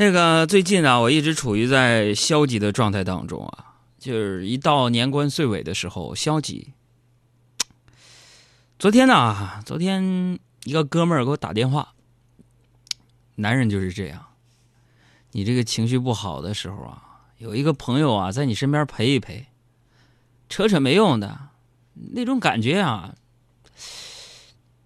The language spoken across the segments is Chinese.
那个最近啊，我一直处于在消极的状态当中啊，就是一到年关岁尾的时候，消极。昨天呢，昨天一个哥们儿给我打电话，男人就是这样，你这个情绪不好的时候啊，有一个朋友啊在你身边陪一陪，扯扯没用的，那种感觉啊，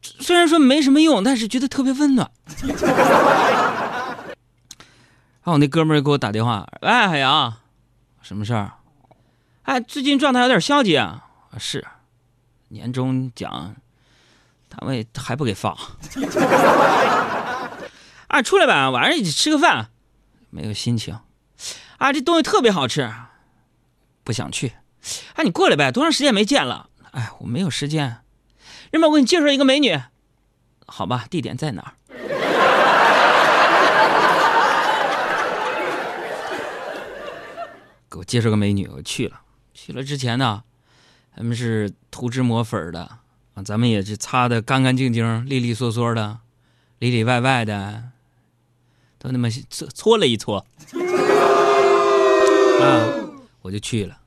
虽然说没什么用，但是觉得特别温暖。然后我那哥们儿给我打电话，喂，海洋，什么事儿？哎，最近状态有点消极啊。是，年终奖，单位还不给发。啊，出来吧，晚上一起吃个饭。没有心情。啊，这东西特别好吃，不想去。哎，你过来呗，多长时间没见了？哎，我没有时间。要不我给你介绍一个美女。好吧，地点在哪儿？给我介绍个美女，我去了。去了之前呢，他们是涂脂抹粉的啊，咱们也是擦的干干净净、利利索索的、里里外外的，都那么搓搓了一搓 啊，我就去了。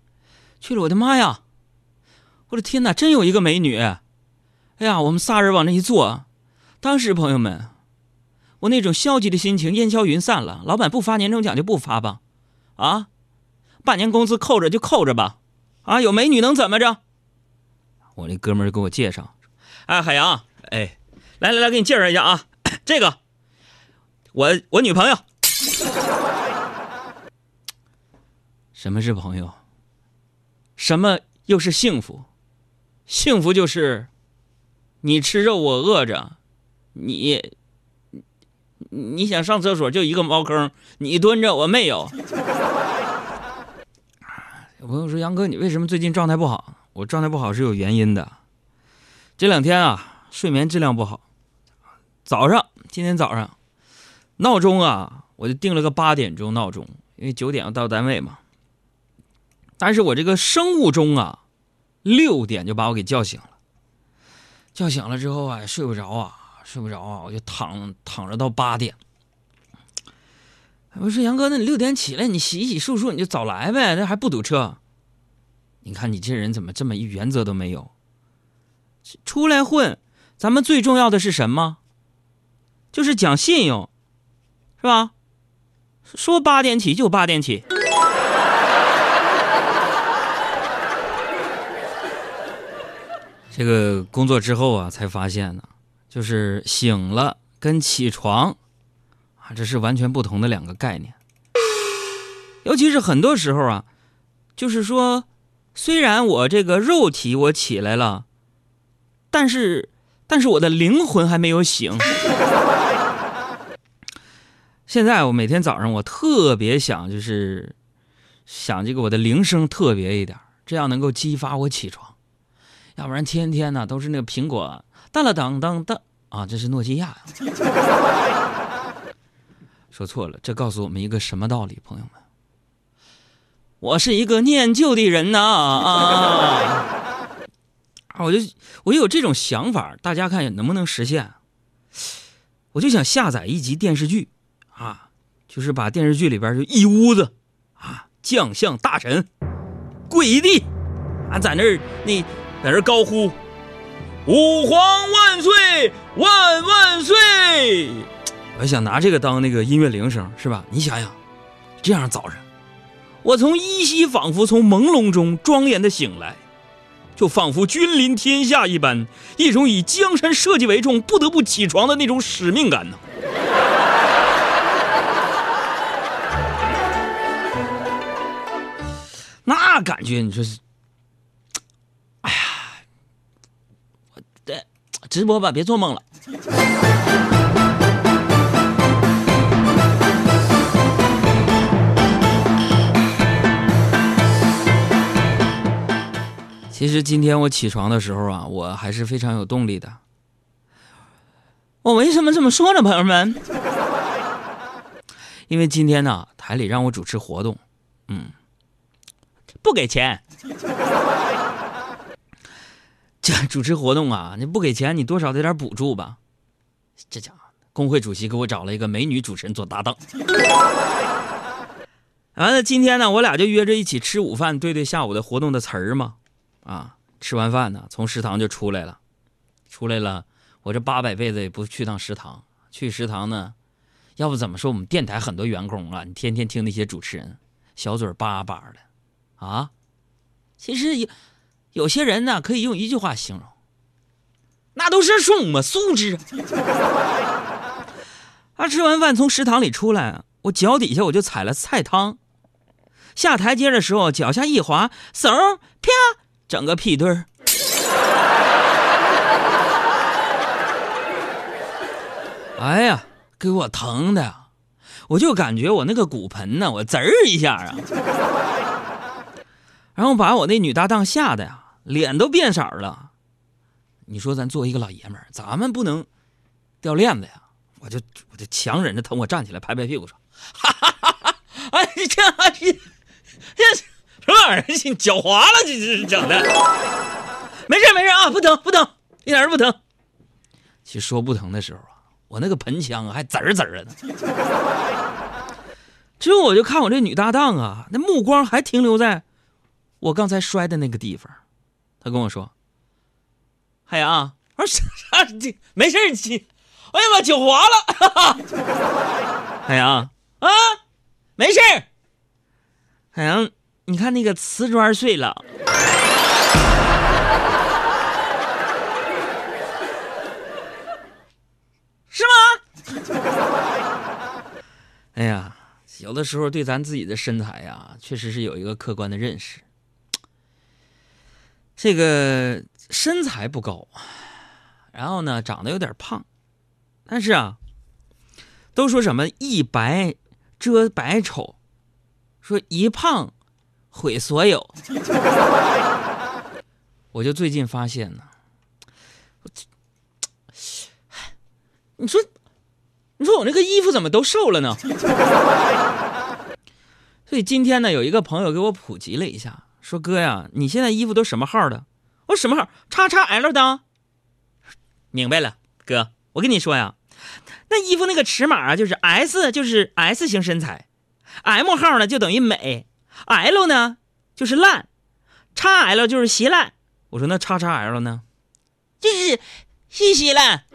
去了，我的妈呀！我的天哪，真有一个美女！哎呀，我们仨人往那一坐，当时朋友们，我那种消极的心情烟消云散了。老板不发年终奖就不发吧，啊？半年工资扣着就扣着吧，啊，有美女能怎么着？我那哥们儿给我介绍，哎，海洋，哎，来来来，给你介绍一下啊，这个，我我女朋友。什么是朋友？什么又是幸福？幸福就是你吃肉我饿着，你你想上厕所就一个茅坑，你蹲着我没有。有朋友说：“杨哥，你为什么最近状态不好？”我状态不好是有原因的。这两天啊，睡眠质量不好。早上，今天早上，闹钟啊，我就定了个八点钟闹钟，因为九点要到单位嘛。但是我这个生物钟啊，六点就把我给叫醒了。叫醒了之后啊，睡不着啊，睡不着啊，我就躺躺着到八点。我说杨哥，那你六点起来，你洗洗漱漱，你就早来呗，那还不堵车。你看你这人怎么这么一原则都没有？出来混，咱们最重要的是什么？就是讲信用，是吧？说八点起就八点起。这个工作之后啊，才发现呢，就是醒了跟起床。啊，这是完全不同的两个概念。尤其是很多时候啊，就是说，虽然我这个肉体我起来了，但是，但是我的灵魂还没有醒。现在我每天早上我特别想，就是想这个我的铃声特别一点，这样能够激发我起床。要不然天天呢都是那个苹果当了当当当啊，这是诺基亚。说错了，这告诉我们一个什么道理，朋友们？我是一个念旧的人呐 啊！我就我有这种想法，大家看能不能实现？我就想下载一集电视剧啊，就是把电视剧里边就一屋子啊将相大臣跪地啊，在那儿那在那儿高呼“吾皇万岁，万万岁”。我想拿这个当那个音乐铃声，是吧？你想想，这样早晨，我从依稀仿佛从朦胧中庄严的醒来，就仿佛君临天下一般，一种以江山社稷为重，不得不起床的那种使命感呢。那感觉，你说是？哎呀，我的直播吧，别做梦了。其实今天我起床的时候啊，我还是非常有动力的。我为什么这么说呢，朋友们？因为今天呢，台里让我主持活动，嗯，不给钱。这主持活动啊，你不给钱，你多少得点补助吧？这家伙工会主席给我找了一个美女主持人做搭档。完了，今天呢，我俩就约着一起吃午饭，对对下午的活动的词儿嘛。啊，吃完饭呢，从食堂就出来了，出来了，我这八百辈子也不去趟食堂。去食堂呢，要不怎么说我们电台很多员工啊？你天天听那些主持人，小嘴巴巴的啊。其实有有些人呢，可以用一句话形容，那都是什么素质？啊，吃完饭从食堂里出来，我脚底下我就踩了菜汤。下台阶的时候，脚下一滑，嗖，啪，整个屁墩儿。哎呀，给我疼的，我就感觉我那个骨盆呢，我滋儿一下啊，然后把我那女搭档吓得呀，脸都变色了。你说咱作为一个老爷们儿，咱们不能掉链子呀。我就我就强忍着疼，我站起来拍拍屁股说：“ 哈哈哈哈哎，这这。”这什么玩意儿？你脚滑了？这这是整的？没事没事啊，不疼不疼，一点都不疼。其实说不疼的时候啊，我那个盆腔还滋儿滋儿的。之后我就看我这女搭档啊，那目光还停留在我刚才摔的那个地方。她跟我说：“海洋，我说啥啥？没事儿，亲。哎呀妈，脚滑了。海洋啊，没事。”海洋，你看那个瓷砖碎了，是吗？哎呀，有的时候对咱自己的身材呀，确实是有一个客观的认识。这个身材不高，然后呢，长得有点胖，但是啊，都说什么一白遮百丑。说一胖毁所有，我就最近发现呢，你说，你说我那个衣服怎么都瘦了呢？所以今天呢，有一个朋友给我普及了一下，说哥呀，你现在衣服都什么号的？我什么号？叉叉 L 的。明白了，哥，我跟你说呀，那衣服那个尺码啊，就是 S，就是 S 型身材。M 号呢就等于美，L 呢就是烂，XL 就是稀烂。我说那 XXL 呢？就是稀稀烂。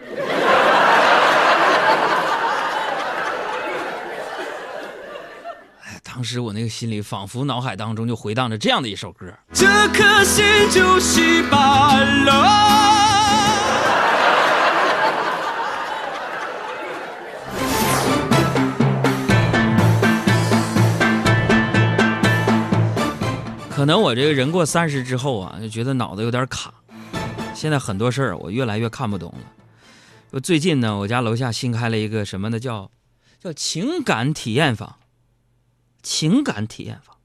哎，当时我那个心里仿佛脑海当中就回荡着这样的一首歌。这颗心就稀巴烂。可能我这个人过三十之后啊，就觉得脑子有点卡。现在很多事儿我越来越看不懂了。最近呢，我家楼下新开了一个什么呢？叫叫情感体验房。情感体验房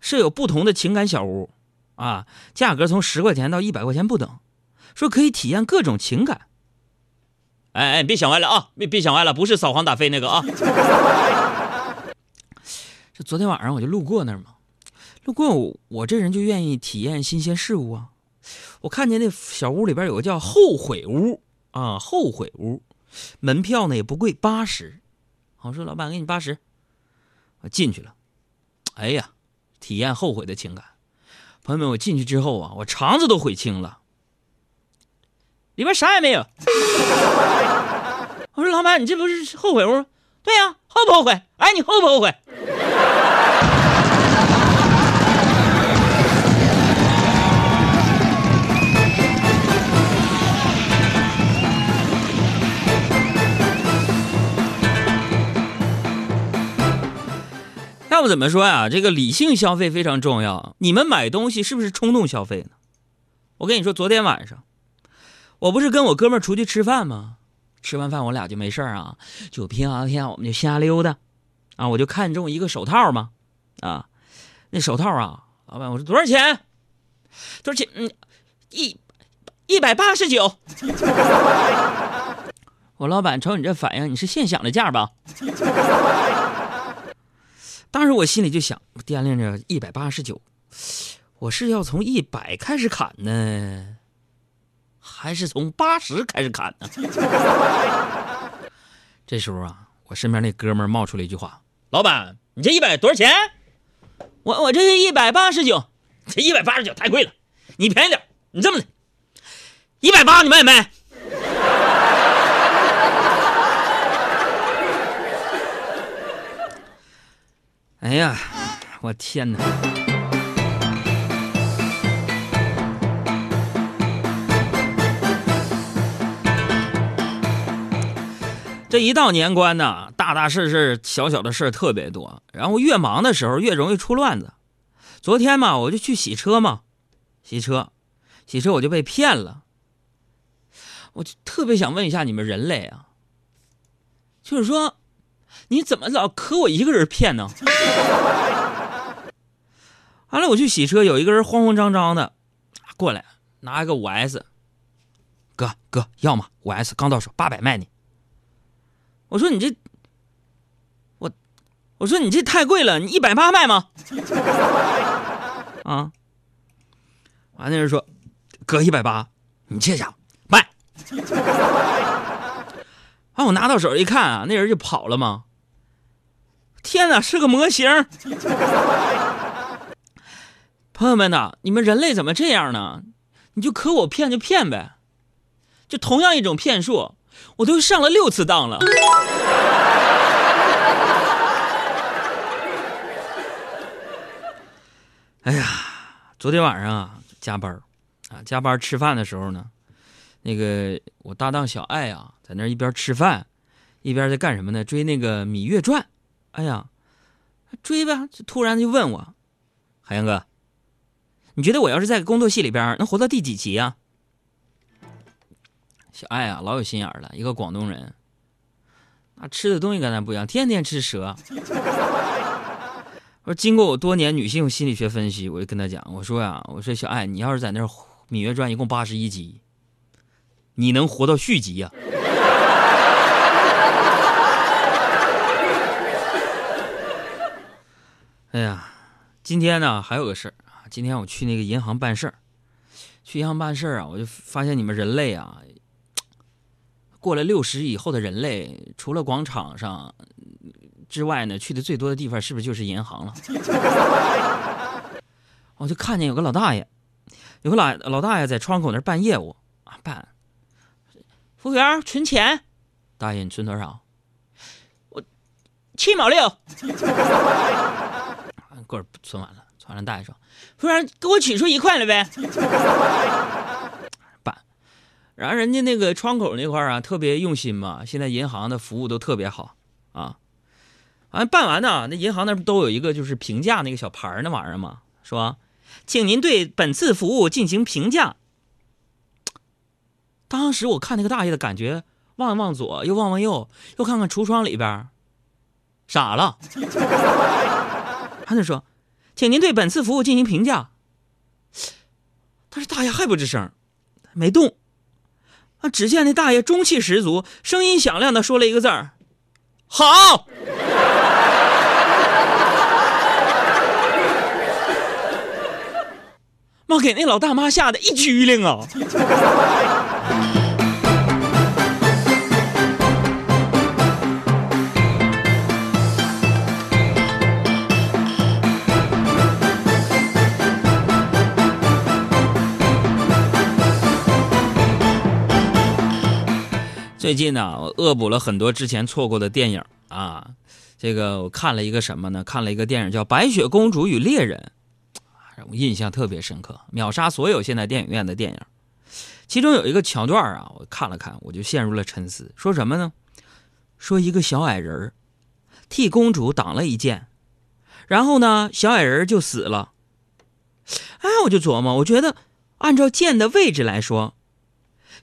设有不同的情感小屋啊，价格从十块钱到一百块钱不等，说可以体验各种情感。哎哎，别想歪了啊！别别想歪了，不是扫黄打非那个啊。这昨天晚上我就路过那儿嘛。路过我，我这人就愿意体验新鲜事物啊！我看见那小屋里边有个叫“后悔屋”啊，“后悔屋”，门票呢也不贵，八十。我说老板，给你八十。我进去了，哎呀，体验后悔的情感。朋友们，我进去之后啊，我肠子都悔青了，里边啥也没有。我说老板，你这不是后悔屋？对呀，后不后悔？哎，你后不后悔？怎么说呀？这个理性消费非常重要。你们买东西是不是冲动消费呢？我跟你说，昨天晚上我不是跟我哥们儿出去吃饭吗？吃完饭我俩就没事啊，就平啊天我们就瞎溜达啊。我就看中一个手套嘛，啊，那手套啊，老板我说多少钱？多少钱？嗯，一一百八十九。我老板瞅你这反应，你是现想的价吧？当时我心里就想，掂量着一百八十九，我是要从一百开始砍呢，还是从八十开始砍呢？这时候啊，我身边那哥们冒出了一句话：“老板，你这一百多少钱？”我我这是一百八十九，这一百八十九太贵了，你便宜点，你这么的，一百八你卖没？哎呀，我天哪！这一到年关呢，大大事事、小小的事特别多，然后越忙的时候越容易出乱子。昨天嘛，我就去洗车嘛，洗车，洗车我就被骗了。我就特别想问一下你们人类啊，就是说，你怎么老可我一个人骗呢？完了，我去洗车，有一个人慌慌张张的过来，拿一个五 S，哥哥要吗？五 S 刚到手，八百卖你。我说你这，我我说你这太贵了，你一百八卖吗？啊！完那人说，哥一百八，你这家伙卖。啊！我拿到手一看啊，那人就跑了吗？天哪，是个模型！朋友们呐，你们人类怎么这样呢？你就可我骗就骗呗，就同样一种骗术，我都上了六次当了。哎呀，昨天晚上啊加班啊加班吃饭的时候呢，那个我搭档小爱啊在那一边吃饭，一边在干什么呢？追那个《芈月传》。哎呀，追吧，就突然就问我，海洋哥，你觉得我要是在工作戏里边能活到第几集啊？小爱啊，老有心眼了，一个广东人，那吃的东西跟咱不一样，天天吃蛇。我说，经过我多年女性心理学分析，我就跟他讲，我说呀，我说小爱，你要是在那《芈月传》一共八十一集，你能活到续集呀？哎呀，今天呢还有个事儿啊，今天我去那个银行办事儿，去银行办事儿啊，我就发现你们人类啊，过了六十以后的人类，除了广场上。之外呢，去的最多的地方是不是就是银行了？我就看见有个老大爷，有个老老大爷在窗口那办业务啊，办。服务员存钱，大爷你存多少？我七毛六。过会儿存完了，存完了，大爷说：“服务员给我取出一块来呗。”办。然后人家那个窗口那块啊，特别用心嘛，现在银行的服务都特别好啊。完办完呢，那银行那不都有一个就是评价那个小牌那玩意儿吗？说，请您对本次服务进行评价。当时我看那个大爷的感觉，望望左，又望望右，又看看橱窗里边，傻了。他就说，请您对本次服务进行评价。但是大爷还不吱声，没动。啊，只见那大爷中气十足，声音响亮的说了一个字儿：“好。”妈给那老大妈吓得一激灵啊！最近呢，我恶补了很多之前错过的电影啊。这个我看了一个什么呢？看了一个电影叫《白雪公主与猎人》。我印象特别深刻，秒杀所有现在电影院的电影。其中有一个桥段啊，我看了看，我就陷入了沉思。说什么呢？说一个小矮人替公主挡了一剑，然后呢，小矮人就死了。哎，我就琢磨，我觉得按照剑的位置来说，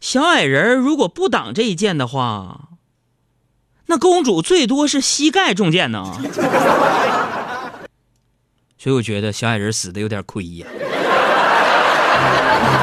小矮人如果不挡这一剑的话，那公主最多是膝盖中箭呢。所以我觉得小矮人死的有点亏呀。